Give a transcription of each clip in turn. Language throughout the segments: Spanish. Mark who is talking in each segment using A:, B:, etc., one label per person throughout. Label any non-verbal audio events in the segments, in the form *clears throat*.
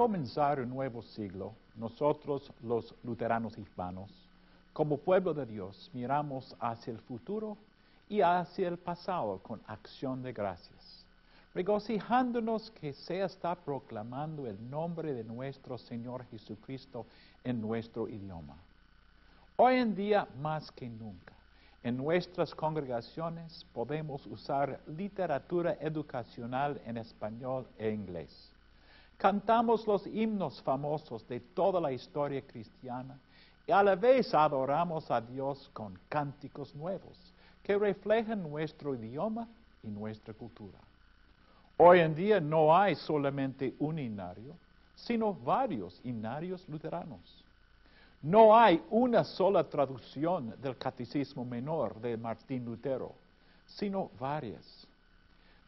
A: Comenzar un nuevo siglo, nosotros los luteranos hispanos, como pueblo de Dios, miramos hacia el futuro y hacia el pasado con acción de gracias, regocijándonos que se está proclamando el nombre de nuestro Señor Jesucristo en nuestro idioma. Hoy en día, más que nunca, en nuestras congregaciones podemos usar literatura educacional en español e inglés. Cantamos los himnos famosos de toda la historia cristiana y a la vez adoramos a Dios con cánticos nuevos que reflejan nuestro idioma y nuestra cultura. Hoy en día no hay solamente un inario, sino varios inarios luteranos. No hay una sola traducción del Catecismo Menor de Martín Lutero, sino varias.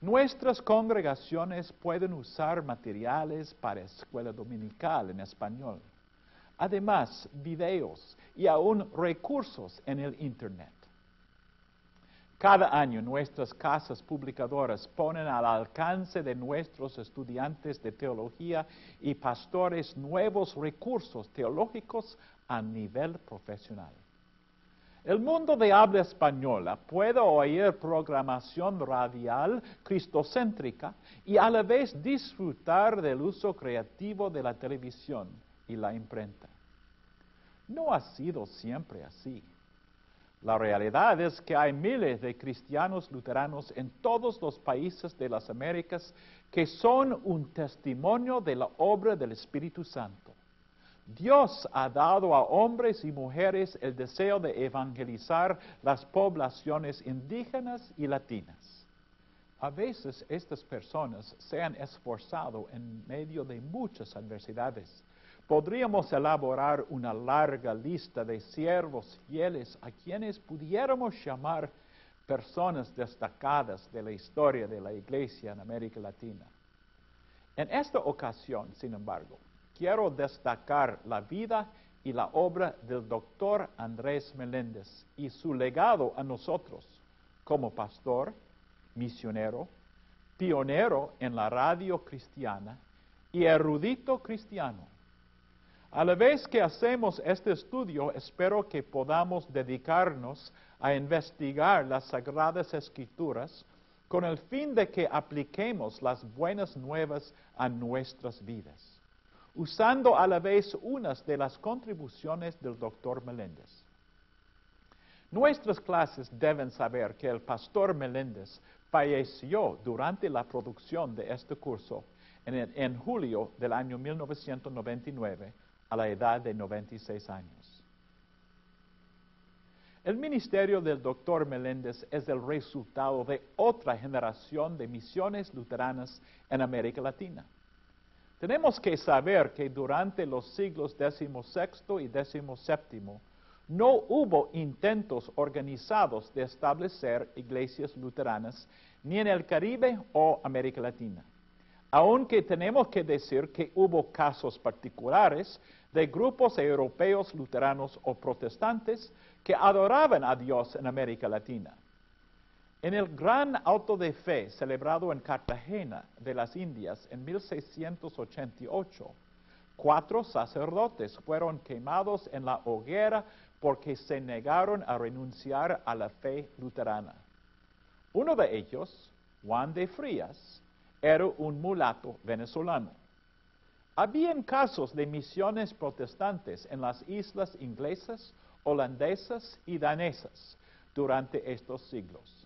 A: Nuestras congregaciones pueden usar materiales para escuela dominical en español. Además, videos y aún recursos en el Internet. Cada año nuestras casas publicadoras ponen al alcance de nuestros estudiantes de teología y pastores nuevos recursos teológicos a nivel profesional. El mundo de habla española puede oír programación radial cristocéntrica y a la vez disfrutar del uso creativo de la televisión y la imprenta. No ha sido siempre así. La realidad es que hay miles de cristianos luteranos en todos los países de las Américas que son un testimonio de la obra del Espíritu Santo. Dios ha dado a hombres y mujeres el deseo de evangelizar las poblaciones indígenas y latinas. A veces estas personas se han esforzado en medio de muchas adversidades podríamos elaborar una larga lista de siervos fieles a quienes pudiéramos llamar personas destacadas de la historia de la Iglesia en América Latina. En esta ocasión, sin embargo, quiero destacar la vida y la obra del doctor Andrés Meléndez y su legado a nosotros como pastor, misionero, pionero en la radio cristiana y erudito cristiano. A la vez que hacemos este estudio, espero que podamos dedicarnos a investigar las sagradas escrituras con el fin de que apliquemos las buenas nuevas a nuestras vidas, usando a la vez unas de las contribuciones del doctor Meléndez. Nuestras clases deben saber que el pastor Meléndez falleció durante la producción de este curso en, julio del año 1999 a la edad de 96 años. El ministerio del doctor Meléndez es el resultado de otra generación de misiones luteranas en América Latina. Tenemos que saber que durante los siglos XVI y XVII no hubo intentos organizados de establecer iglesias luteranas ni en el Caribe o América Latina. Aunque tenemos que decir que hubo casos particulares de grupos europeos luteranos o protestantes que adoraban a Dios en América Latina. En el gran auto de fe celebrado en Cartagena de las Indias en 1688, cuatro sacerdotes fueron quemados en la hoguera porque se negaron a renunciar a la fe luterana. Uno de ellos, Juan de Frías, era un mulato venezolano. Habían casos de misiones protestantes en las islas inglesas, holandesas y danesas durante estos siglos.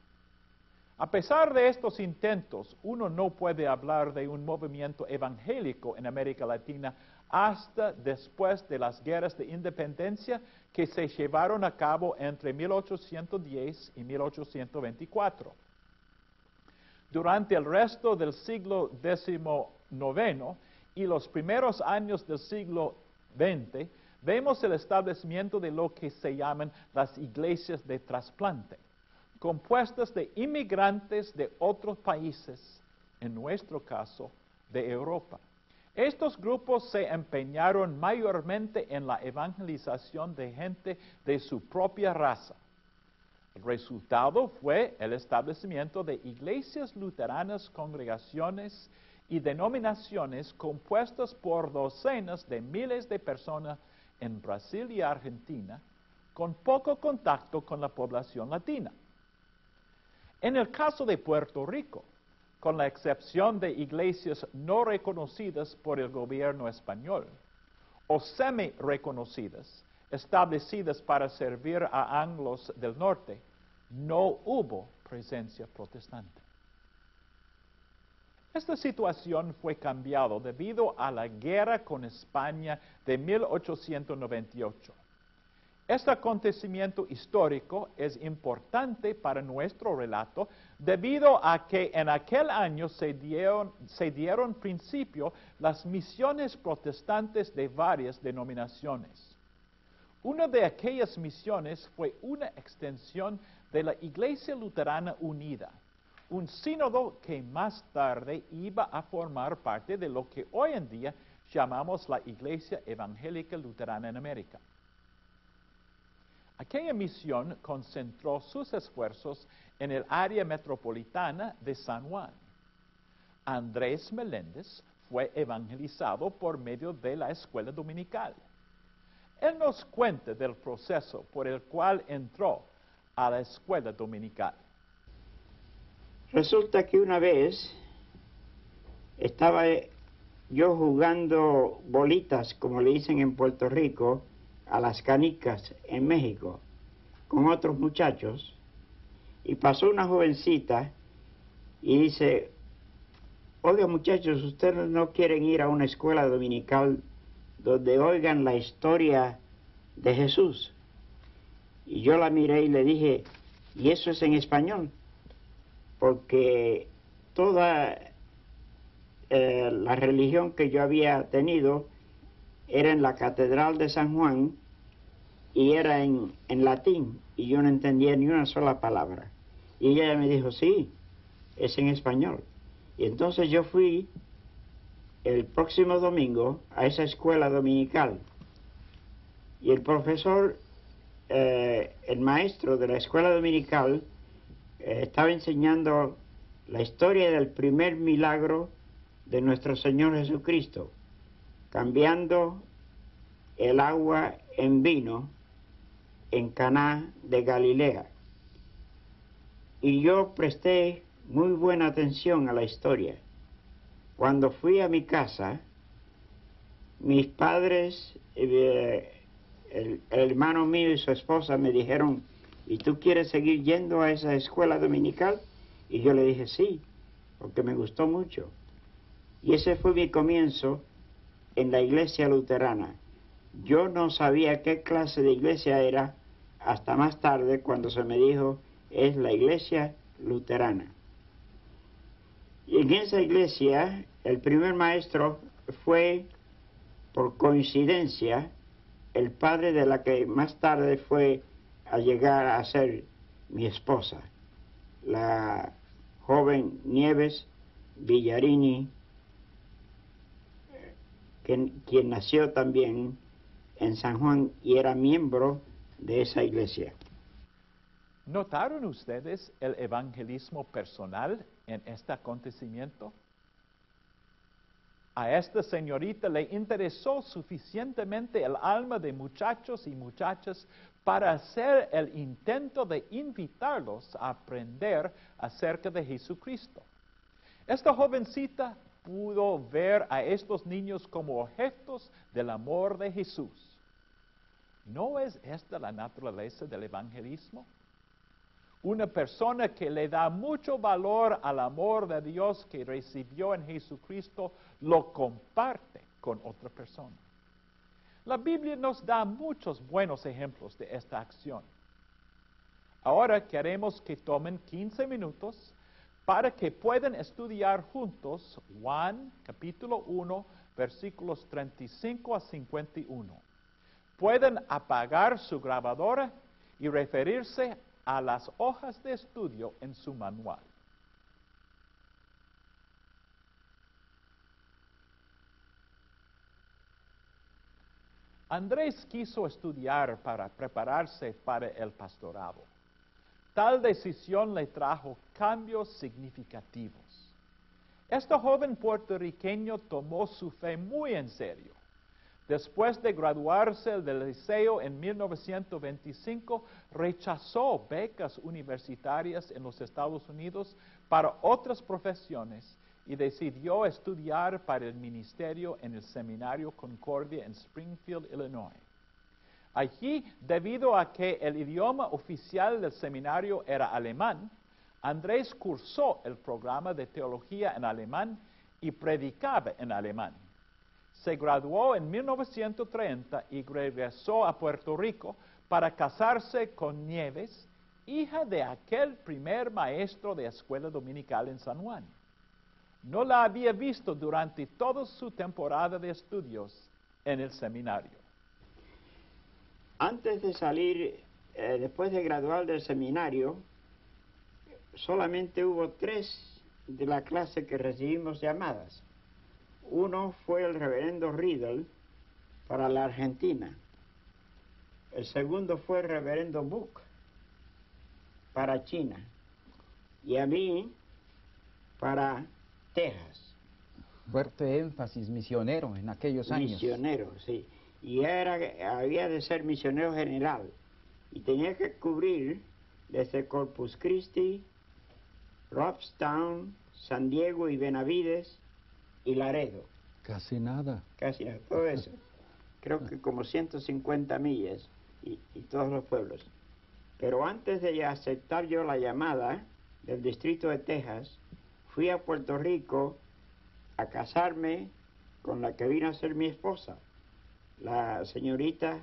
A: A pesar de estos intentos, uno no puede hablar de un movimiento evangélico en América Latina hasta después de las guerras de independencia que se llevaron a cabo entre 1810 y 1824. Durante el resto del siglo XIX, y los primeros años del siglo XX, vemos el establecimiento de lo que se llaman las iglesias de trasplante, compuestas de inmigrantes de otros países, en nuestro caso, de Europa. Estos grupos se empeñaron mayormente en la evangelización de gente de su propia raza. El resultado fue el establecimiento de iglesias luteranas, congregaciones y denominaciones compuestas por docenas de miles de personas en Brasil y Argentina, con poco contacto con la población latina. En el caso de Puerto Rico, con la excepción de iglesias no reconocidas por el gobierno español o semi-reconocidas, establecidas para servir a anglos del norte, no hubo presencia protestante. Esta situación fue cambiada debido a la guerra con España de 1898. Este acontecimiento histórico es importante para nuestro relato debido a que en aquel año se dieron, principio las misiones protestantes de varias denominaciones. Una de aquellas misiones fue una extensión de la Iglesia Luterana Unida, un sínodo que más tarde iba a formar parte de lo que hoy en día llamamos la Iglesia Evangélica Luterana en América. Aquella misión concentró sus esfuerzos en el área metropolitana de San Juan. Andrés Meléndez fue evangelizado por medio de la escuela dominical. Él nos cuenta del proceso por el cual entró a la escuela dominical.
B: Resulta que una vez estaba yo jugando bolitas, como le dicen en Puerto Rico, a las canicas en México con otros muchachos y pasó una jovencita y dice, oiga muchachos, ustedes no quieren ir a una escuela dominical donde oigan la historia de Jesús. Y yo la miré y le dije, y eso es en español, porque toda eh, la religión que yo había tenido era en la Catedral de San Juan y era en, en latín y yo no entendía ni una sola palabra. Y ella me dijo, sí, es en español. Y entonces yo fui el próximo domingo a esa escuela dominical y el profesor, eh, el maestro de la escuela dominical, eh, estaba enseñando la historia del primer milagro de nuestro Señor Jesucristo, cambiando el agua en vino en Caná de Galilea. Y yo presté muy buena atención a la historia. Cuando fui a mi casa, mis padres, eh, el, hermano mío y su esposa me dijeron, ¿y tú quieres seguir yendo a esa escuela dominical? Y yo le dije, sí, porque me gustó mucho. Y ese fue mi comienzo en la iglesia luterana. Yo no sabía qué clase de iglesia era hasta más tarde cuando se me dijo es la iglesia luterana. Y en esa iglesia el primer maestro fue, por coincidencia, el padre de la que más tarde fue a llegar a ser mi esposa, la joven Nieves Villarini, quien nació también en San Juan y era miembro de esa iglesia.
A: ¿Notaron ustedes el evangelismo personal en este acontecimiento? A esta señorita le interesó suficientemente el alma de muchachos y muchachas para hacer el intento de invitarlos a aprender acerca de Jesucristo. Esta jovencita pudo ver a estos niños como objetos del amor de Jesús. ¿No es esta la naturaleza del evangelismo? Una persona que le da mucho valor al amor de Dios que recibió en Jesucristo, lo comparte con otra persona. La Biblia nos da muchos buenos ejemplos de esta acción. Ahora queremos que tomen 15 minutos para que puedan estudiar juntos Juan capítulo 1 versículos 35 a 51 pueden apagar su grabadora y referirse a las hojas de estudio en su manual. Andrés quiso estudiar para prepararse para el pastorado. Tal decisión le trajo cambios significativos. Este joven puertorriqueño tomó su fe muy en serio. Después de graduarse del liceo en 1925, rechazó becas universitarias en los Estados Unidos para otras profesiones y decidió estudiar para el ministerio en el Seminario Concordia en Springfield, Illinois. Allí, debido a que el idioma oficial del seminario era alemán, Andrés cursó el programa de teología en alemán y predicaba en alemán. Se graduó en 1930 y regresó a Puerto Rico para casarse con Nieves, hija de aquel primer maestro de escuela dominical en San Juan. No la había visto durante toda su temporada de estudios en el seminario.
B: Antes de salir, eh, después de graduar del seminario, solamente hubo tres de la clase que recibimos llamadas. Uno fue el reverendo Riddle para la Argentina. El segundo fue el reverendo Book para China. Y a mí para Texas.
C: Fuerte énfasis misionero en aquellos años.
B: Misionero, sí y era, había de ser misionero general y tenía que cubrir desde Corpus Christi, Robstown, San Diego y Benavides y Laredo.
C: Casi nada.
B: Casi nada, todo eso. *laughs* Creo que como 150 millas y, y todos los pueblos. Pero antes de aceptar yo la llamada del distrito de Texas, fui a Puerto Rico a casarme con la que vino a ser mi esposa la señorita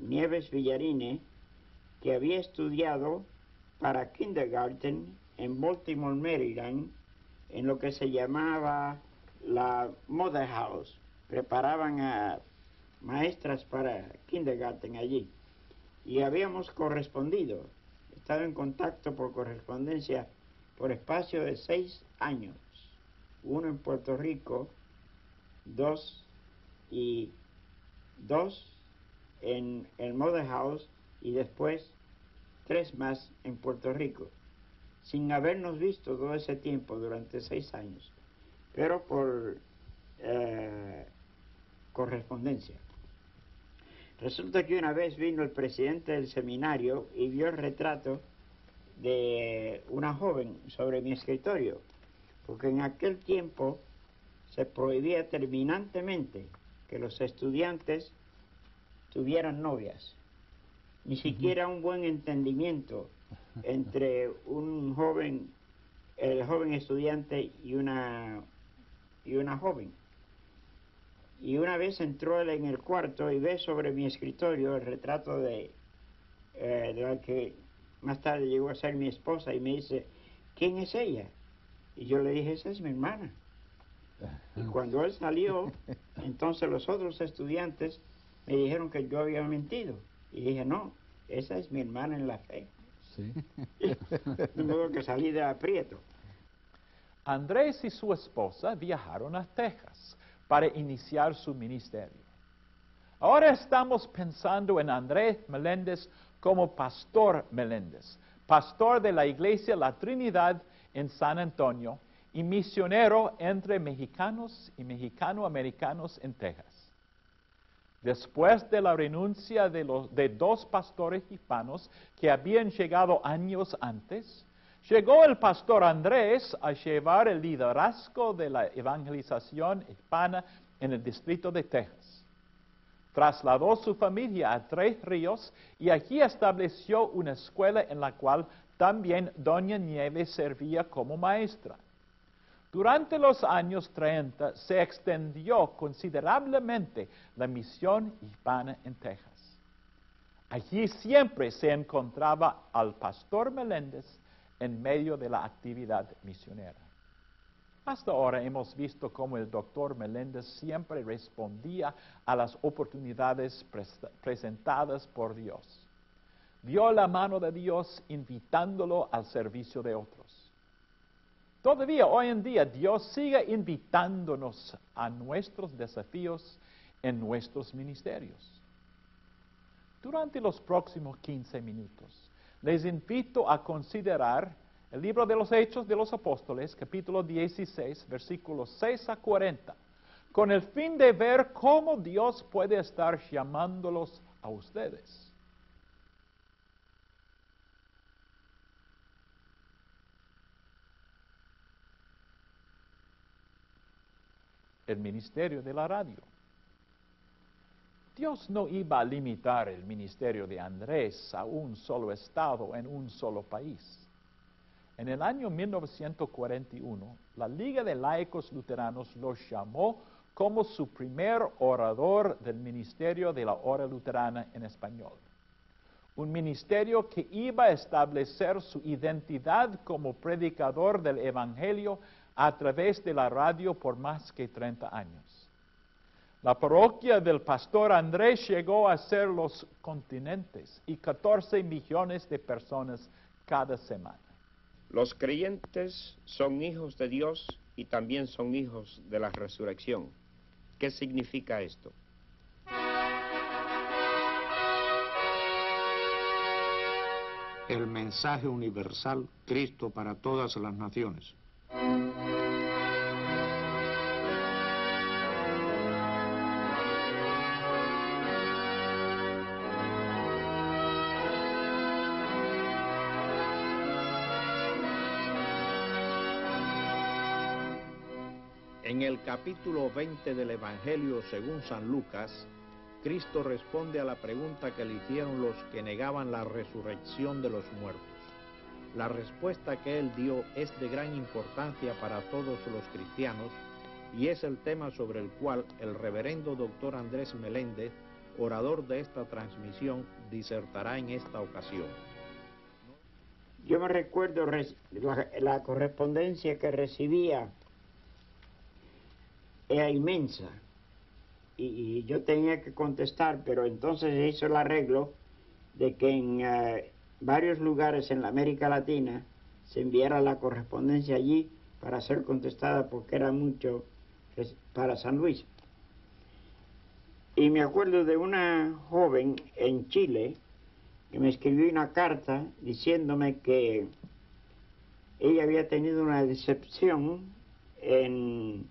B: Nieves Villarine, que había estudiado para kindergarten en Baltimore, Maryland, en lo que se llamaba la Mother House. Preparaban a maestras para kindergarten allí. Y habíamos correspondido, estado en contacto por correspondencia por espacio de seis años. Uno en Puerto Rico, dos y dos en el Mother House y después tres más en Puerto Rico, sin habernos visto todo ese tiempo durante seis años, pero por eh, correspondencia. Resulta que una vez vino el presidente del seminario y vio el retrato de una joven sobre mi escritorio, porque en aquel tiempo se prohibía terminantemente que los estudiantes tuvieran novias, ni siquiera un buen entendimiento entre un joven, el joven estudiante y una, y una joven. Y una vez entró él en el cuarto y ve sobre mi escritorio el retrato de, eh, de la que más tarde llegó a ser mi esposa y me dice, ¿quién es ella? Y yo le dije, esa es mi hermana. Y cuando él salió, entonces los otros estudiantes me dijeron que yo había mentido. Y dije, no, esa es mi hermana en la fe. Sí. *laughs* de modo que salí de aprieto.
A: Andrés y su esposa viajaron a Texas para iniciar su ministerio. Ahora estamos pensando en Andrés Meléndez como pastor Meléndez, pastor de la iglesia La Trinidad en San Antonio y misionero entre mexicanos y mexicanoamericanos en Texas. Después de la renuncia de, dos pastores hispanos que habían llegado años antes, llegó el pastor Andrés a llevar el liderazgo de la evangelización hispana en el distrito de Texas. Trasladó su familia a Tres Ríos y aquí estableció una escuela en la cual también Doña Nieves servía como maestra. Durante los años 30 se extendió considerablemente la misión hispana en Texas. Allí siempre se encontraba al pastor Meléndez en medio de la actividad misionera. Hasta ahora hemos visto cómo el doctor Meléndez siempre respondía a las oportunidades presentadas por Dios. Vio la mano de Dios invitándolo al servicio de otros. Todavía hoy en día Dios sigue invitándonos a nuestros desafíos en nuestros ministerios. Durante los próximos 15 minutos, les invito a considerar el libro de los Hechos de los Apóstoles, capítulo 16, versículos 6 a 40, con el fin de ver cómo Dios puede estar llamándolos a ustedes. El ministerio de la radio. Dios no iba a limitar el ministerio de Andrés a un solo estado en un solo país. En el año 1941, la Liga de Laicos Luteranos lo llamó como su primer orador del ministerio de la hora luterana en español. Un ministerio que iba a establecer su identidad como predicador del Evangelio a través de la radio por más que 30 años. La parroquia del pastor Andrés llegó a ser los continentes y 14 millones de personas cada semana.
D: Los creyentes son hijos de Dios y también son hijos de la resurrección. ¿Qué significa esto?
E: El mensaje universal, Cristo para todas las naciones.
F: En el capítulo 20 del Evangelio según San Lucas, Cristo responde a la pregunta que le hicieron los que negaban la resurrección de los muertos. La respuesta que él dio es de gran importancia para todos los cristianos y es el tema sobre el cual el reverendo doctor Andrés Meléndez, orador de esta transmisión, disertará en esta ocasión.
B: Yo me recuerdo la, correspondencia que recibía era inmensa. Y, yo tenía que contestar, pero entonces se hizo el arreglo de que en eh, varios lugares en la América Latina se enviara la correspondencia allí para ser contestada porque era mucho para San Luis. Y me acuerdo de una joven en Chile que me escribió una carta diciéndome que ella había tenido una decepción en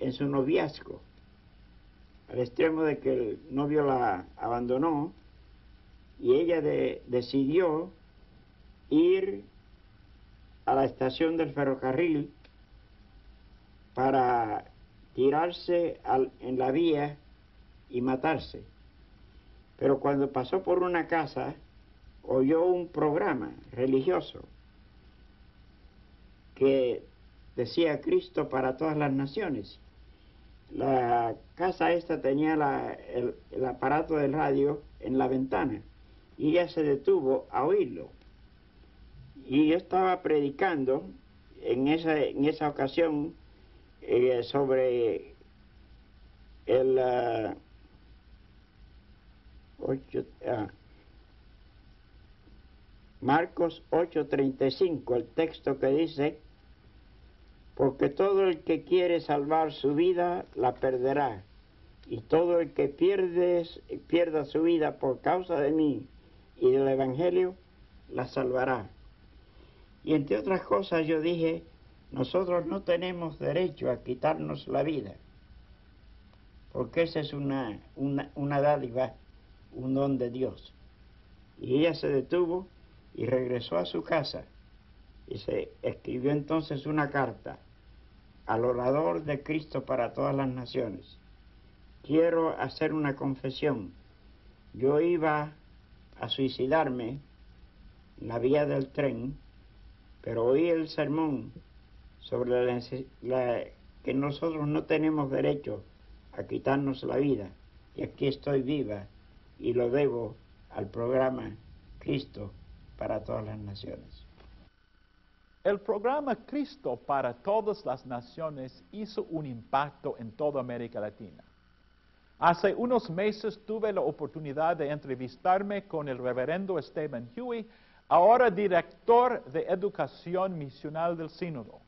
B: en su noviazgo, al extremo de que el novio la abandonó y ella decidió ir a la estación del ferrocarril para tirarse en la vía y matarse. Pero cuando pasó por una casa, oyó un programa religioso que decía Cristo para todas las naciones la casa esta tenía el, aparato del radio en la ventana y ella se detuvo a oírlo. Y yo estaba predicando en esa, en esa ocasión eh, sobre el uh, Marcos 8:35, el texto que dice, porque todo el que quiere salvar su vida la perderá, y todo el que pierde, pierda su vida por causa de mí y del Evangelio, la salvará. Y entre otras cosas yo dije, nosotros no tenemos derecho a quitarnos la vida, porque esa es una, una, una dádiva, un don de Dios. Y ella se detuvo y regresó a su casa y se escribió entonces una carta al orador de Cristo para todas las naciones. Quiero hacer una confesión. Yo iba a suicidarme en la vía del tren, pero oí el sermón sobre la, que nosotros no tenemos derecho a quitarnos la vida, y aquí estoy viva y lo debo al programa Cristo para todas las naciones.
A: El programa Cristo para todas las naciones hizo un impacto en toda América Latina. Hace unos meses tuve la oportunidad de entrevistarme con el reverendo Esteban Huey, ahora director de educación misional del sínodo.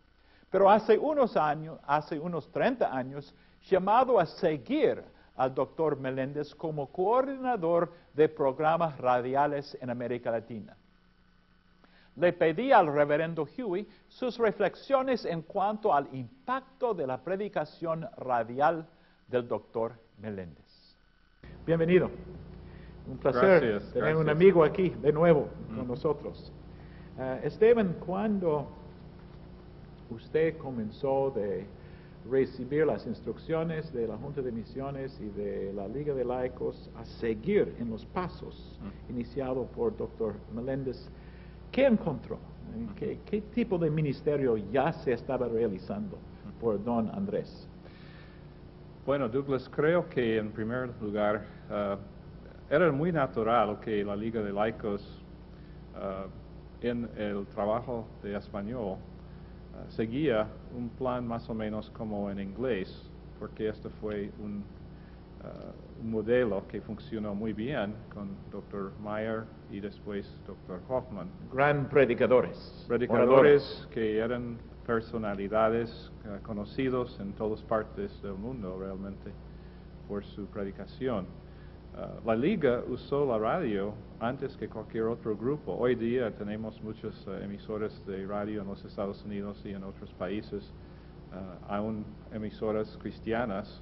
A: Pero hace unos años, hace unos 30 años, llamado a seguir al doctor Meléndez como coordinador de programas radiales en América Latina. Le pedí al reverendo Huey sus reflexiones en cuanto al impacto de la predicación radial del doctor Meléndez. Bienvenido. Un placer
G: Gracias,
A: tener un amigo aquí de nuevo con nosotros. Eh, Esteban, ¿cuándo usted comenzó de recibir las instrucciones de la Junta de Misiones y de la Liga de Laicos a seguir en los pasos iniciados por doctor Meléndez? ¿Qué encontró? ¿Qué, qué tipo de ministerio ya se estaba realizando por don Andrés?
G: Bueno, Douglas, creo que en primer lugar ah, era muy natural que la Liga de Laicos ah, en el trabajo de español ah, seguía un plan más o menos como en inglés, porque este fue un, un modelo que funcionó muy bien con Dr. Meyer y después Dr. Hoffman.
A: Gran predicadores.
G: predicadores que eran personalidades eh, conocidos en todas partes del mundo realmente por su predicación. Ah, la liga usó la radio antes que cualquier otro grupo. Hoy día tenemos muchos eh, emisores de radio en los Estados Unidos y en otros países, aún emisoras cristianas,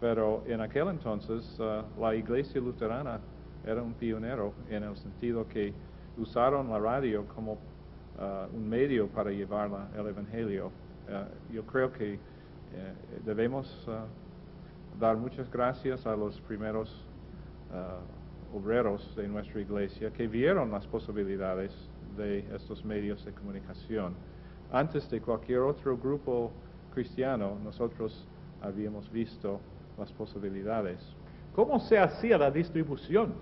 G: pero en aquel entonces ah, la iglesia luterana era un pionero en el sentido que usaron la radio como ah, un medio para llevar la- el Evangelio. Ah, yo creo que eh, debemos dar muchas gracias a los primeros obreros de nuestra iglesia que vieron las posibilidades de estos medios de comunicación. Antes de cualquier otro grupo cristiano, nosotros habíamos visto las posibilidades.
A: ¿Cómo se hacía la distribución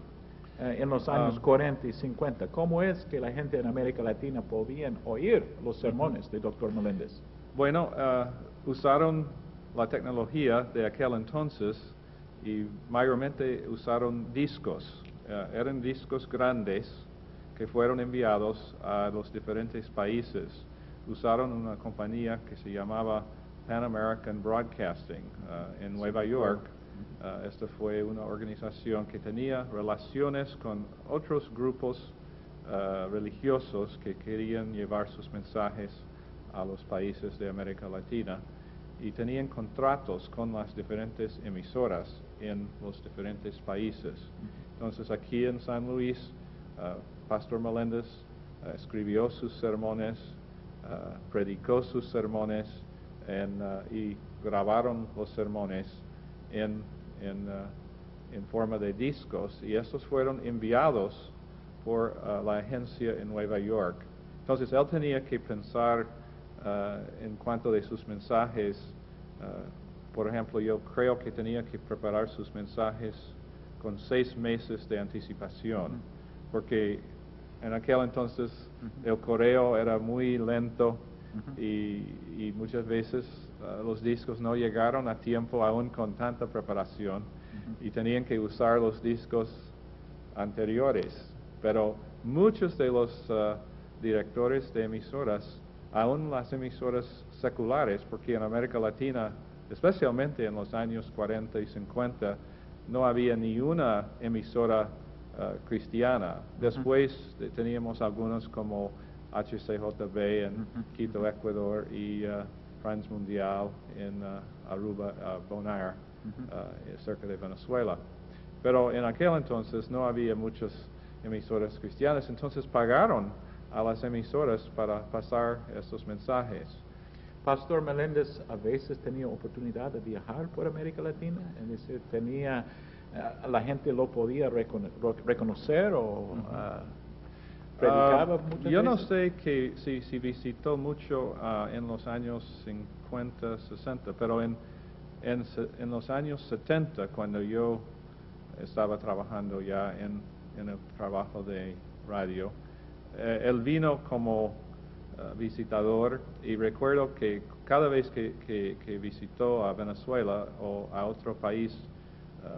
A: eh, en los años
G: Ah.
A: 40 y 50? ¿Cómo es que la gente en América Latina podían oír los sermones de Dr. Meléndez?
G: Bueno, ah, usaron la tecnología de aquel entonces y mayormente usaron discos. Ah, eran discos grandes que fueron enviados a los diferentes países. Usaron una compañía que se llamaba Pan American Broadcasting ah, en Nueva York. Ah, esta fue una organización que tenía relaciones con otros grupos ah, religiosos que querían llevar sus mensajes a los países de América Latina y tenían contratos con las diferentes emisoras en los diferentes países. Entonces aquí en San Luis, Pastor Meléndez escribió sus sermones, predicó sus sermones en, ah, y grabaron los sermones en, en, ah, en forma de discos y estos fueron enviados por ah, la agencia en Nueva York. Entonces él tenía que pensar ah, en cuanto de sus mensajes. ah, por ejemplo, yo creo que tenía que preparar sus mensajes con seis meses de anticipación, porque en aquel entonces el correo era muy lento y, y muchas veces ah, los discos no llegaron a tiempo aún con tanta preparación y tenían que usar los discos anteriores. Pero muchos de los ah, directores de emisoras, aún las emisoras seculares, porque en América Latina, especialmente en los años 40 y 50, no había ni una emisora ah, cristiana. Después de- teníamos algunos como HCJB en Quito, Ecuador, y ah, Transmundial en ah, Aruba, ah, Bonaire, ah, eh, cerca de Venezuela. Pero en aquel entonces no había muchas emisoras cristianas, entonces pagaron a las emisoras para pasar estos mensajes.
A: Pastor Meléndez a veces tenía oportunidad de viajar por América Latina, es decir, tenía, eh, la gente lo podía recono- reconocer o ah, predicaba
G: Ah,
A: muchas
G: yo no sé que si, si visitó mucho ah, en los años 50, 60, pero en, en, los años 70, cuando yo estaba trabajando ya en, en el trabajo de radio, eh, él vino como ah, visitador y recuerdo que cada vez que, que- que visitó a Venezuela o a otro país,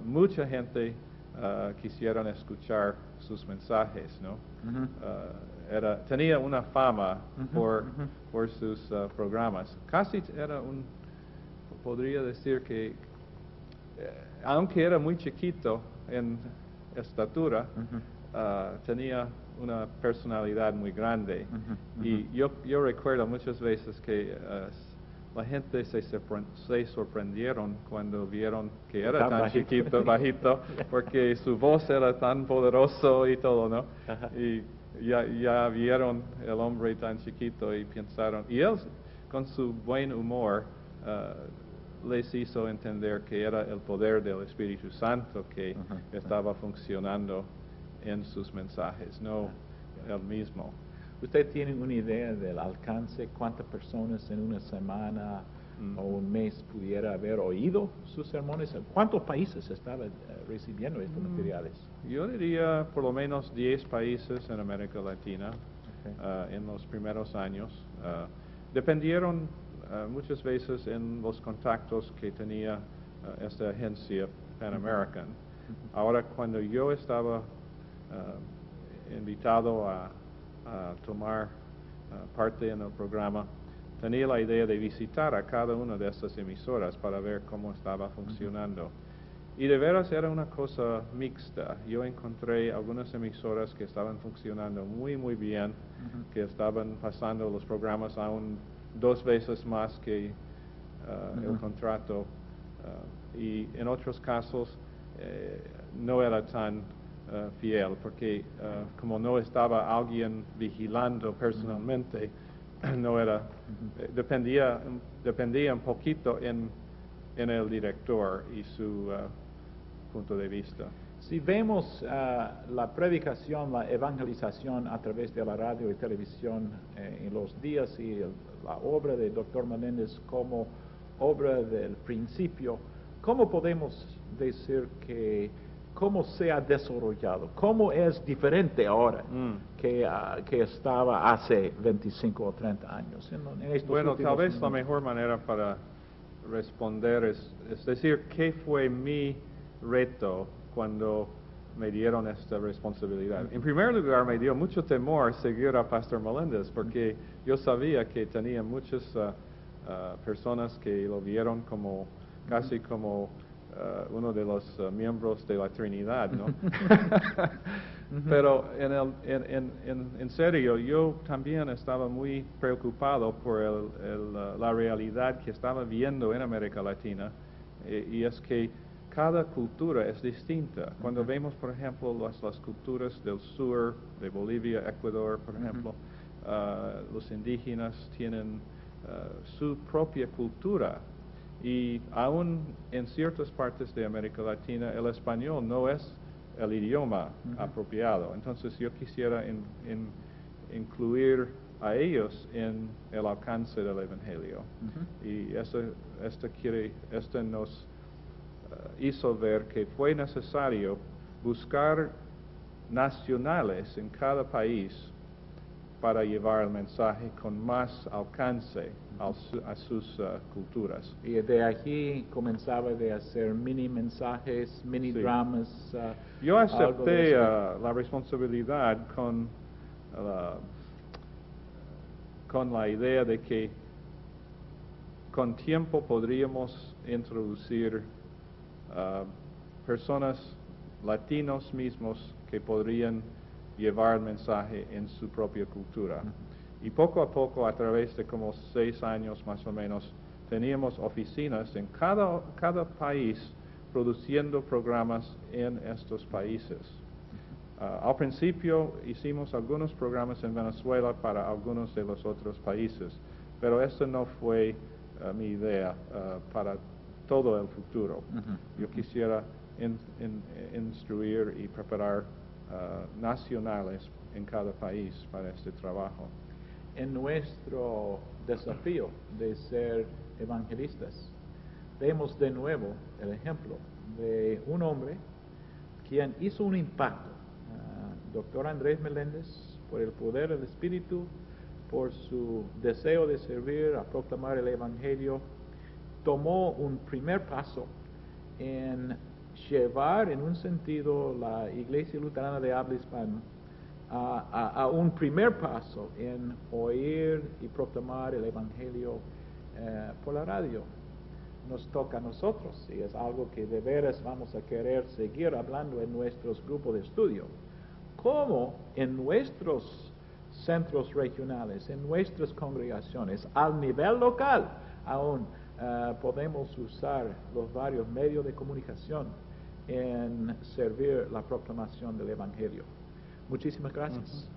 G: mucha gente ah, quisieron escuchar sus mensajes, ¿no? Ah, era, tenía una fama por,
A: ujú.
G: por sus ah, programas. Casi era un, podría decir que, eh, aunque era muy chiquito en estatura, tenía una personalidad muy grande. Y yo, yo recuerdo muchas veces que la gente se, se sorprendieron cuando vieron que era
A: Tan
G: tan
A: bajito.
G: chiquito, bajito, porque su voz era tan poderoso y todo, ¿no?
A: Ajá.
G: Y ya, ya vieron el hombre tan chiquito y pensaron, y él con su buen humor ah, les hizo entender que era el poder del Espíritu Santo que estaba funcionando en sus mensajes, no el mismo.
A: ¿Usted tiene una idea del alcance, cuántas personas en una semana
G: Mm.
A: o un mes pudiera haber oído sus sermones? ¿Cuántos países estaban eh, recibiendo estos
G: Mm.
A: materiales?
G: Yo diría por lo menos 10 países en América Latina ah, en los primeros años. Ah, dependieron muchas veces en los contactos que tenía esta agencia Pan American. Ahora, cuando yo estaba invitado a, a tomar ah, parte en el programa, tenía la idea de visitar a cada una de estas emisoras para ver cómo estaba funcionando. Y de veras era una cosa mixta. Yo encontré algunas emisoras que estaban funcionando muy, muy bien, que estaban pasando los programas aún dos veces más que ah, el
A: Ujú.
G: contrato. ah, y en otros casos eh, no era tan ah, fiel, porque ah, como no estaba alguien vigilando personalmente, *clears throat* no era, eh, dependía, dependía un poquito en, en el director y su punto de vista.
A: Si vemos la predicación, la evangelización a través de la radio y televisión eh, en los días y el- la obra de Dr. Meléndez como obra del principio, ¿cómo podemos decir que cómo se ha desarrollado? ¿Cómo es diferente ahora
G: Mm.
A: que, ah, que estaba hace 25 o 30 años? en- en
G: Bueno, tal vez la mejor manera para responder es, es decir, ¿qué fue mi reto cuando me dieron esta responsabilidad? En primer lugar, me dio mucho temor seguir a Pastor Meléndez porque yo sabía que tenía muchas ah, personas que lo vieron como casi como ah, uno de los ah, miembros de la Trinidad, ¿no? *laughs* Pero en, el- en, en- en- serio, yo también estaba muy preocupado por el- el, uh, la realidad que estaba viendo en América Latina, eh, y es que cada cultura es distinta. Cuando vemos, por ejemplo, las, las culturas del sur, de Bolivia, Ecuador, por ejemplo, los indígenas tienen su propia cultura. Y aún en ciertas partes de América Latina el español no es el idioma apropiado. Entonces yo quisiera in- in- incluir a ellos en el alcance del Evangelio. Y esto, esto, quiere, esto nos eh, hizo ver que fue necesario buscar nacionales en cada país para llevar el mensaje con más alcance al su- a sus eh, culturas.
A: Y de aquí comenzaba de hacer mini mensajes, mini
G: Sí.
A: dramas. ah,
G: Yo acepté uh, la responsabilidad con, con la idea de que con tiempo podríamos introducir uh, personas latinos mismos que podrían llevar el mensaje en su propia cultura. Y poco a poco, a través de como seis años más o menos, teníamos oficinas en cada, cada país produciendo programas en estos países. Ah, al principio hicimos algunos programas en Venezuela para algunos de los otros países, pero esta no fue ah, mi idea ah, para todo el futuro. Yo quisiera in- in- instruir y preparar ah, nacionales en cada país para este trabajo.
A: En nuestro desafío de ser evangelistas, vemos de nuevo el ejemplo de un hombre quien hizo un impacto. Ah, doctor Andrés Meléndez, por el poder del Espíritu, por su deseo de servir, a proclamar el Evangelio, tomó un primer paso en llevar en un sentido la Iglesia Luterana de habla hispana a, un primer paso en oír y proclamar el Evangelio eh, por la radio. Nos toca a nosotros y es algo que de veras vamos a querer seguir hablando en nuestros grupos de estudio, cómo en nuestros centros regionales, en nuestras congregaciones, al nivel local, aún eh, podemos usar los varios medios de comunicación en servir la proclamación del Evangelio. Muchísimas gracias.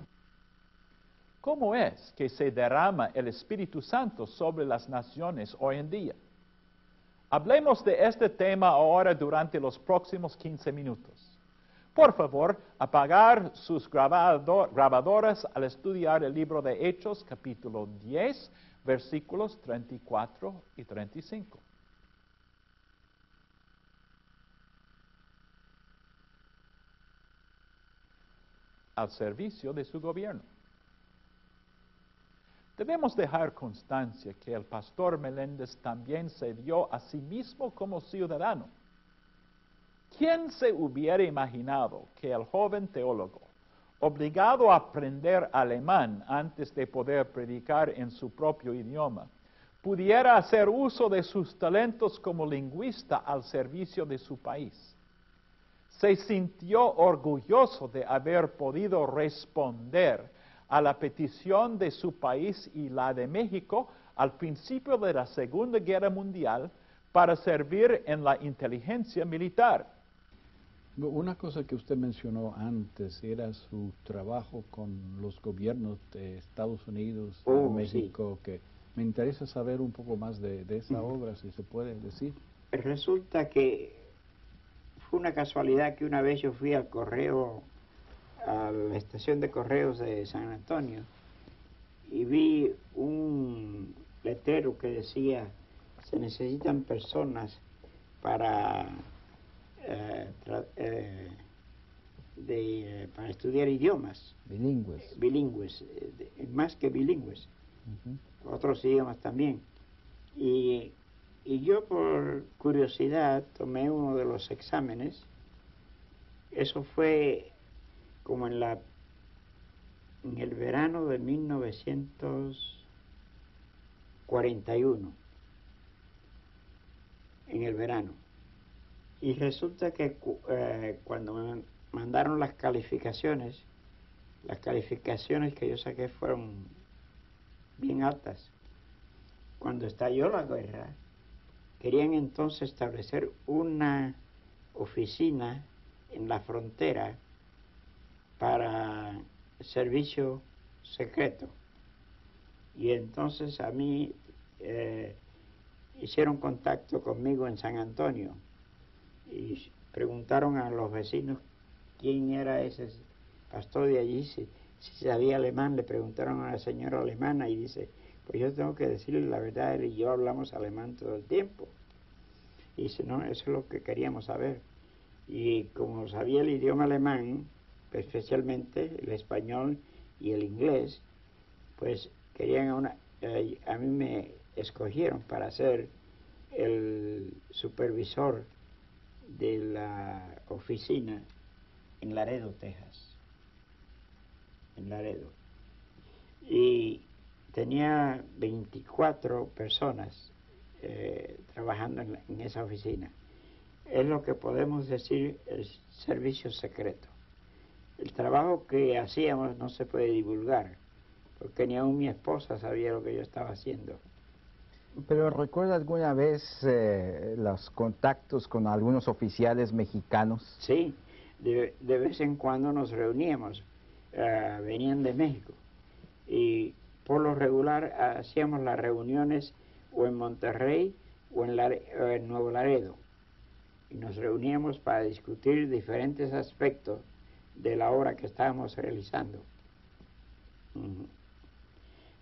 A: ¿Cómo es que se derrama el Espíritu Santo sobre las naciones hoy en día? Hablemos de este tema ahora durante los próximos 15 minutos. Por favor, apagar sus grabadoras al estudiar el libro de Hechos, capítulo 10, versículos 34 y 35. Al servicio de su gobierno. Debemos dejar constancia que el pastor Meléndez también se dio a sí mismo como ciudadano. ¿Quién se hubiera imaginado que el joven teólogo, obligado a aprender alemán antes de poder predicar en su propio idioma, pudiera hacer uso de sus talentos como lingüista al servicio de su país? Se sintió orgulloso de haber podido responder a la petición de su país y la de México al principio de la Segunda Guerra Mundial para servir en la inteligencia militar.
H: Una cosa que usted mencionó antes era su trabajo con los gobiernos de Estados Unidos y
B: Oh,
H: México, que me interesa saber un poco más de, de esa obra, si se puede decir.
B: Resulta que fue una casualidad que una vez yo fui al correo, a la estación de correos de San Antonio, y vi un letrero que decía, se necesitan personas para, eh, eh, de, eh, para estudiar idiomas
C: Bilingües.
B: bilingües, eh, de- más que bilingües otros idiomas también. Y, y yo por curiosidad tomé uno de los exámenes. Eso fue como en la en el verano de 1941. En el verano. Y resulta que eh, cuando me man- mandaron las calificaciones, las calificaciones que yo saqué fueron bien altas. Cuando estalló la guerra, querían entonces establecer una oficina en la frontera para servicio secreto. Y entonces a mí eh, hicieron contacto conmigo en San Antonio y preguntaron a los vecinos quién era ese pastor de allí, si, si sabía alemán, le preguntaron a la señora alemana y dice, pues yo tengo que decirle la verdad, él y yo hablamos alemán todo el tiempo. Y dice, no, eso es lo que queríamos saber. Y como sabía el idioma alemán, especialmente el español y el inglés, pues querían una, eh, a mí me escogieron para ser el supervisor de la oficina en Laredo, Texas. En Laredo. Y tenía 24 personas eh, trabajando en, la- en esa oficina. Es lo que podemos decir el servicio secreto. El trabajo que hacíamos no se puede divulgar, porque ni aún mi esposa sabía lo que yo estaba haciendo.
C: Pero recuerda alguna vez eh, los contactos con algunos oficiales mexicanos.
B: Sí, de, de vez en cuando nos reuníamos, eh, venían de México y por lo regular hacíamos las reuniones o en Monterrey o en, Lare- o en Nuevo Laredo y nos reuníamos para discutir diferentes aspectos de la obra que estábamos realizando.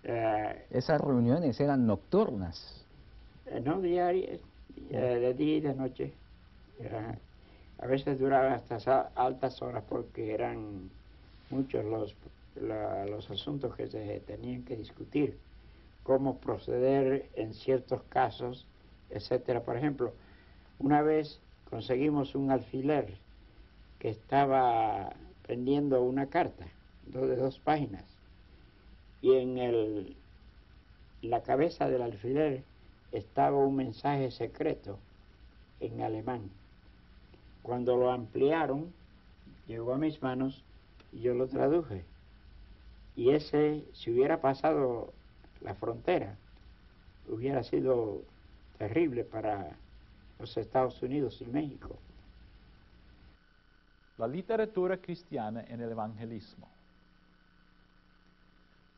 B: Eh,
C: Esas reuniones eran nocturnas.
B: eh, no diarias, eh, de día y de noche. A veces duraban hasta altas horas porque eran muchos los, los asuntos que se tenían que discutir, cómo proceder en ciertos casos, etcétera. Por ejemplo, una vez conseguimos un alfiler que estaba prendiendo una carta de dos páginas y en el, la cabeza del alfiler estaba un mensaje secreto en alemán. Cuando lo ampliaron, llegó a mis manos, y yo lo traduje. Y ese, si hubiera pasado la frontera, hubiera sido terrible para los Estados Unidos y México.
A: La literatura cristiana en el evangelismo.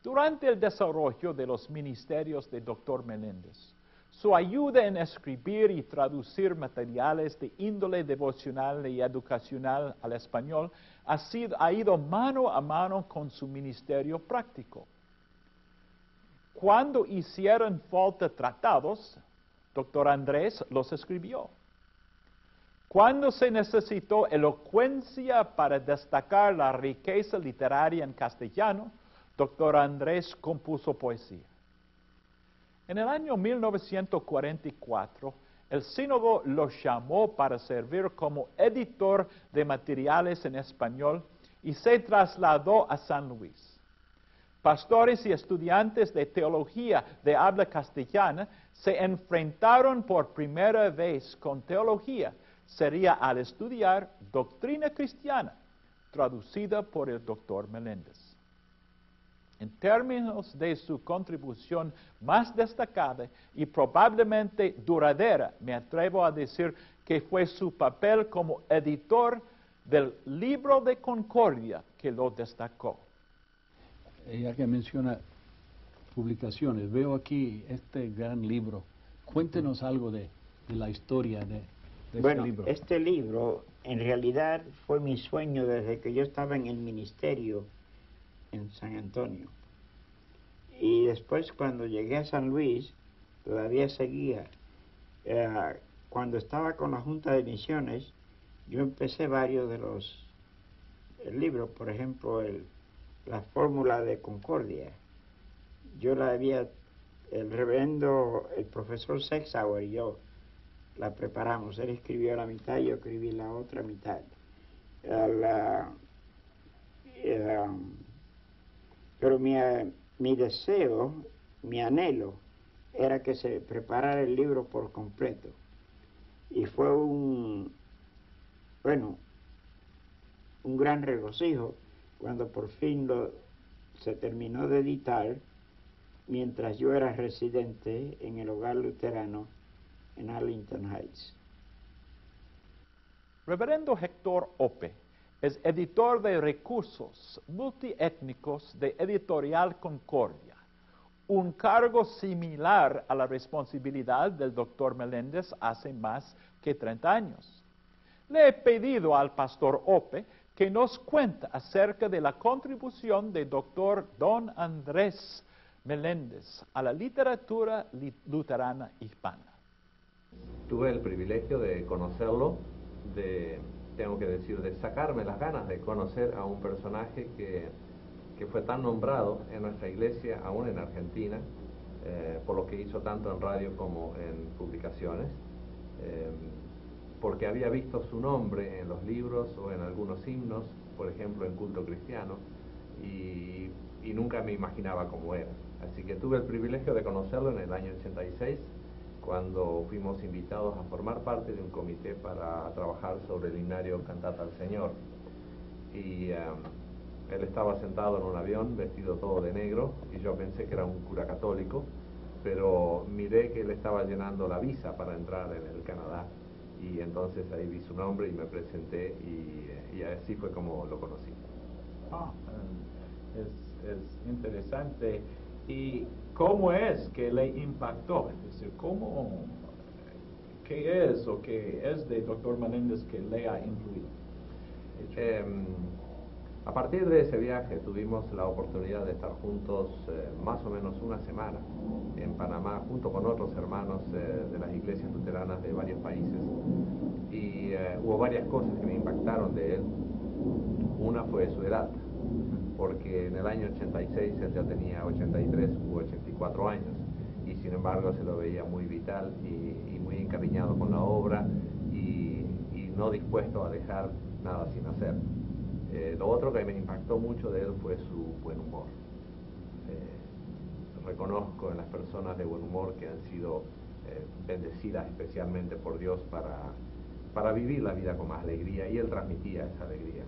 A: Durante el desarrollo de los ministerios de Dr. Meléndez, su ayuda en escribir y traducir materiales de índole devocional y educacional al español ha, ido mano a mano con su ministerio práctico. Cuando hicieron falta tratados, doctor Andrés los escribió. Cuando se necesitó elocuencia para destacar la riqueza literaria en castellano, doctor Andrés compuso poesía. En el año 1944, el sínodo lo llamó para servir como editor de materiales en español y se trasladó a San Luis. Pastores y estudiantes de teología de habla castellana se enfrentaron por primera vez con teología. Sería al estudiar doctrina cristiana, traducida por el doctor Meléndez. En términos de su contribución más destacada y probablemente duradera, me atrevo a decir que fue su papel como editor del libro de Concordia que lo destacó.
H: Eh, ya que menciona publicaciones, veo aquí este gran libro. Cuéntenos algo de, la historia de,
B: este
H: libro.
B: Este libro en realidad fue mi sueño desde que yo estaba en el ministerio en San Antonio. Y después cuando llegué a San Luis, todavía seguía. Eh, cuando estaba con la Junta de Misiones, yo empecé varios de los libros, por ejemplo, el la fórmula de concordia. Yo la había, el reverendo, el profesor Sexauer y yo la preparamos. Él escribió la mitad y yo escribí la otra mitad. Eh, pero mi, mi deseo, mi anhelo, era que se preparara el libro por completo. Y fue un, bueno, un gran regocijo cuando por fin lo, se terminó de editar, mientras yo era residente en el hogar luterano en Arlington Heights.
A: Reverendo Héctor Ope es editor de recursos multiétnicos de Editorial Concordia, un cargo similar a la responsabilidad del doctor Meléndez hace más que 30 años. Le he pedido al pastor Ope que nos cuenta acerca de la contribución del doctor Don Andrés Meléndez a la literatura luterana hispana.
I: Tuve el privilegio de conocerlo, de, tengo que decir, de sacarme las ganas de conocer a un personaje que, que fue tan nombrado en nuestra iglesia, aún en Argentina, eh, por lo que hizo tanto en radio como en publicaciones. Eh, porque había visto su nombre en los libros o en algunos himnos, por ejemplo en culto cristiano, y, nunca me imaginaba cómo era. Así que tuve el privilegio de conocerlo en el año 86, cuando fuimos invitados a formar parte de un comité para trabajar sobre el himnario Cantata al Señor. Y um, él estaba sentado en un avión vestido todo de negro y yo pensé que era un cura católico, pero miré que él estaba llenando la visa para entrar en el Canadá y entonces ahí vi su nombre y me presenté y, así fue como lo conocí.
A: Ah, es, interesante. ¿Y cómo es que le impactó? Es decir, ¿cómo, qué es o qué es de Dr. Menéndez que le ha influido?
I: Em, a partir de ese viaje tuvimos la oportunidad de estar juntos eh, más o menos una semana en Panamá, junto con otros hermanos eh, de las iglesias luteranas de varios países. Y eh, hubo varias cosas que me impactaron de él. Una fue su edad, porque en el año 86 él ya tenía 83 u 84 años, y sin embargo se lo veía muy vital y, muy encariñado con la obra y no dispuesto a dejar nada sin hacer. Eh, lo otro que me impactó mucho de él fue su buen humor. Eh, reconozco en las personas de buen humor que han sido eh, bendecidas especialmente por Dios para, para vivir la vida con más alegría y él transmitía esa alegría.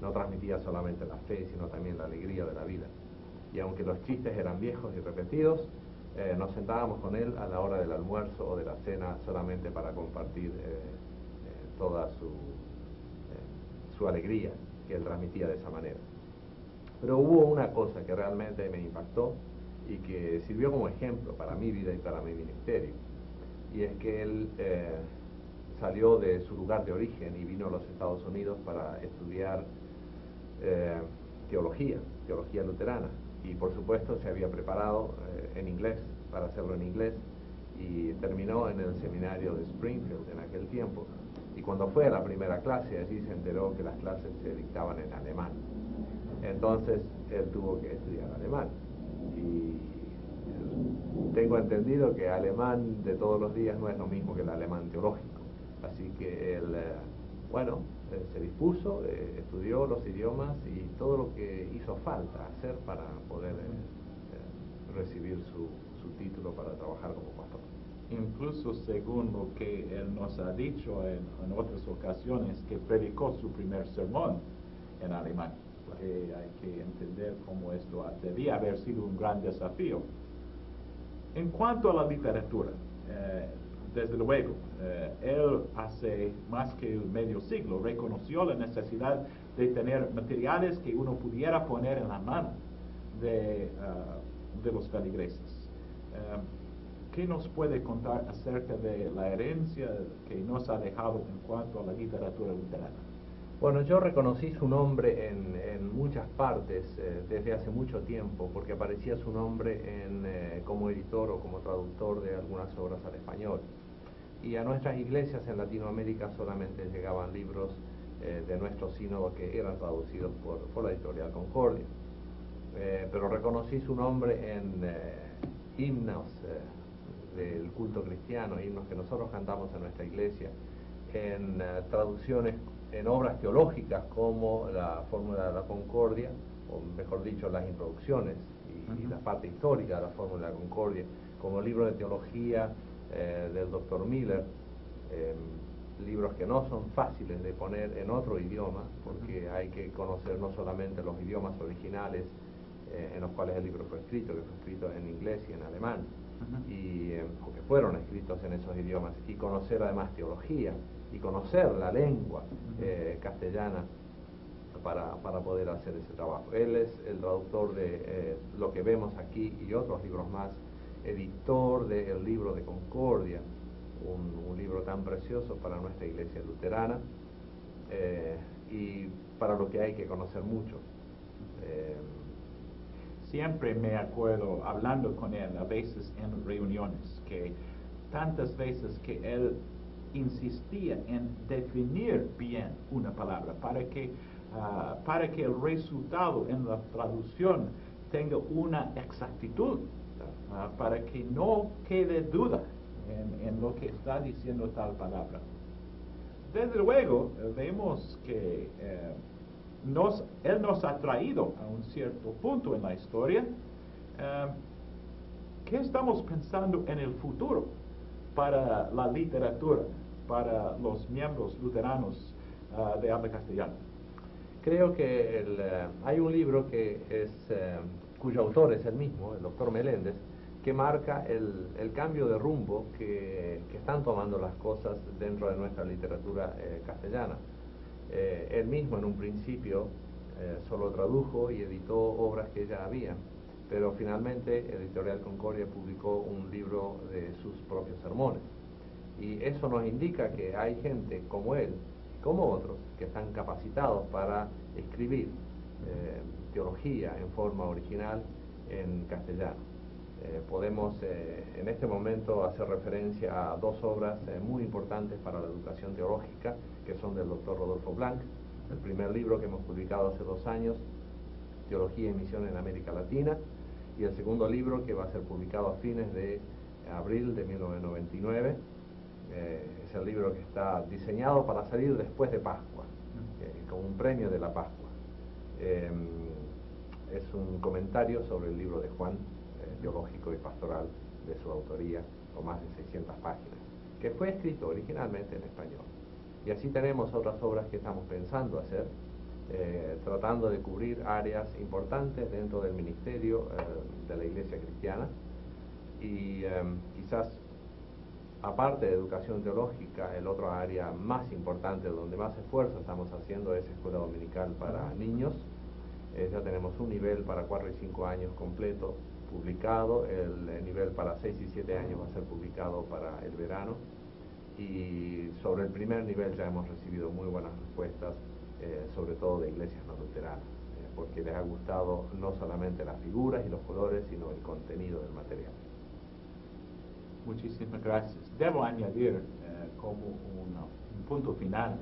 I: No transmitía solamente la fe, sino también la alegría de la vida. Y aunque los chistes eran viejos y repetidos, eh, nos sentábamos con él a la hora del almuerzo o de la cena solamente para compartir toda su, su alegría que él transmitía de esa manera. Pero hubo una cosa que realmente me impactó y que sirvió como ejemplo para mi vida y para mi ministerio. Y es que él eh, salió de su lugar de origen y vino a los Estados Unidos para estudiar eh, teología, teología luterana. Y por supuesto se había preparado eh, en inglés, para hacerlo en inglés, y terminó en el seminario de Springfield en aquel tiempo. Y cuando fue a la primera clase, allí se enteró que las clases se dictaban en alemán. Entonces él tuvo que estudiar alemán. Y tengo entendido que alemán de todos los días no es lo mismo que el alemán teológico. Así que él, eh, se dispuso, eh, estudió los idiomas y todo lo que hizo falta hacer para poder eh, recibir su, su título para trabajar como pastor
A: incluso según lo que él nos ha dicho en, otras ocasiones, que predicó su primer sermón en alemán. hay que entender cómo esto debía haber sido un gran desafío. En cuanto a la literatura, eh, desde luego, eh, él hace más que medio siglo reconoció la necesidad de tener materiales que uno pudiera poner en la mano de, ah, de los feligreses. Eh, ¿Qué nos puede contar acerca de la herencia que nos ha dejado en cuanto a la literatura luterana?
I: Bueno, yo reconocí su nombre en, muchas partes eh, desde hace mucho tiempo, porque aparecía su nombre eh, como editor o como traductor de algunas obras al español. Y a nuestras iglesias en Latinoamérica solamente llegaban libros eh, de nuestro sínodo que eran traducidos por, la editorial Concordia. pero reconocí su nombre en himnos del culto cristiano, himnos que nosotros cantamos en nuestra iglesia, en eh, traducciones, en obras teológicas como la Fórmula de la Concordia, o mejor dicho, las introducciones y, la parte histórica de la Fórmula de la Concordia, como libro de teología eh, del doctor Miller, em, libros que no son fáciles de poner en otro idioma, porque hay que conocer no solamente los idiomas originales eh, en los cuales el libro fue escrito, que fue escrito en inglés y en alemán, y, eh, que fueron escritos en esos idiomas, y conocer además teología, y conocer la lengua eh, castellana para, para, poder hacer ese trabajo. Él es el traductor de eh, lo que vemos aquí y otros libros más, editor del libro de Concordia, un, libro tan precioso para nuestra iglesia luterana y para lo que hay que conocer mucho.
A: Siempre me acuerdo hablando con él, a veces en reuniones, que tantas veces que él insistía en definir bien una palabra para que, ah, para que el resultado en la traducción tenga una exactitud, ah, para que no quede duda en, lo que está diciendo tal palabra. Desde luego, vemos que eh, nos, Él nos ha traído a un cierto punto en la historia. Eh, ¿Qué estamos pensando en el futuro para la literatura, para los miembros luteranos eh, de habla castellana?
I: Creo que eh, hay un libro que es, cuyo autor es el mismo, el doctor Meléndez, que marca el, cambio de rumbo que, están tomando las cosas dentro de nuestra literatura castellana. Eh, él mismo en un principio eh, solo tradujo y editó obras que ya había, pero finalmente Editorial Concordia publicó un libro de sus propios sermones. Y eso nos indica que hay gente como él, como otros, que están capacitados para escribir eh, teología en forma original en castellano. Podemos en este momento hacer referencia a dos obras muy importantes para la educación teológica que son del doctor Rodolfo Blanc, el primer libro que hemos publicado hace dos años, Teología y Misión en América Latina, y el segundo libro que va a ser publicado a fines de abril de 1999. Eh, es el libro que está diseñado para salir después de Pascua, eh, como un premio de la Pascua. Eh, es un comentario sobre el libro de Juan, teológico y pastoral, de su autoría, con más de 600 páginas, que fue escrito originalmente en español. Y así tenemos otras obras que estamos pensando hacer eh, tratando de cubrir áreas importantes dentro del ministerio de la iglesia cristiana y quizás aparte de educación teológica, el otro área más importante donde más esfuerzo estamos haciendo es escuela dominical para niños. Eh, ya tenemos un nivel para 4 y 5 años completo publicado, el, nivel para 6 y 7 años va a ser publicado para el verano y sobre el primer nivel ya hemos recibido muy buenas respuestas, eh, sobre todo de iglesias no luteranas, eh, porque les ha gustado no solamente las figuras y los colores, sino el contenido del material.
A: Muchísimas gracias. Debo añadir eh, como un punto final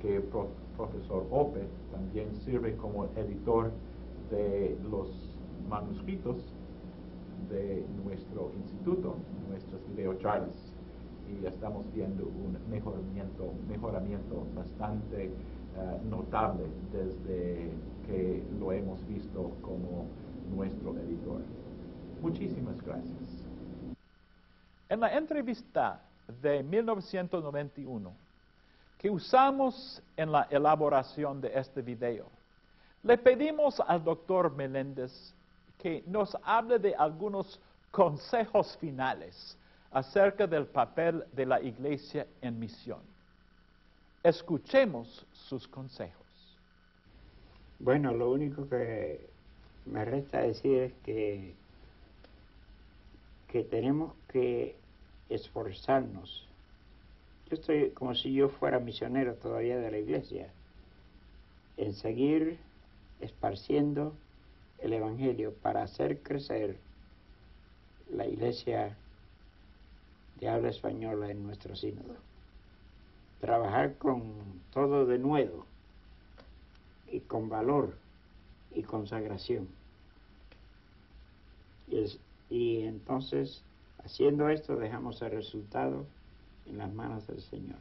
A: que el profesor Ope también sirve como editor de los manuscritos de nuestro instituto, nuestros videocharlas. Y estamos viendo un mejoramiento, mejoramiento bastante eh, notable desde que lo hemos visto como nuestro editor. Muchísimas gracias. En la entrevista de 1991 que usamos en la elaboración de este video, le pedimos al doctor Meléndez que nos hable de algunos consejos finales acerca del papel de la iglesia en misión. Escuchemos sus consejos.
B: Bueno, lo único que me resta decir es que, que tenemos que esforzarnos. Yo estoy como si yo fuera misionero todavía de la iglesia, en seguir esparciendo el Evangelio para hacer crecer la iglesia de habla española en nuestro sínodo. Trabajar con todo de nuevo y con valor y consagración. Y, y entonces Haciendo esto dejamos el resultado en las manos del Señor.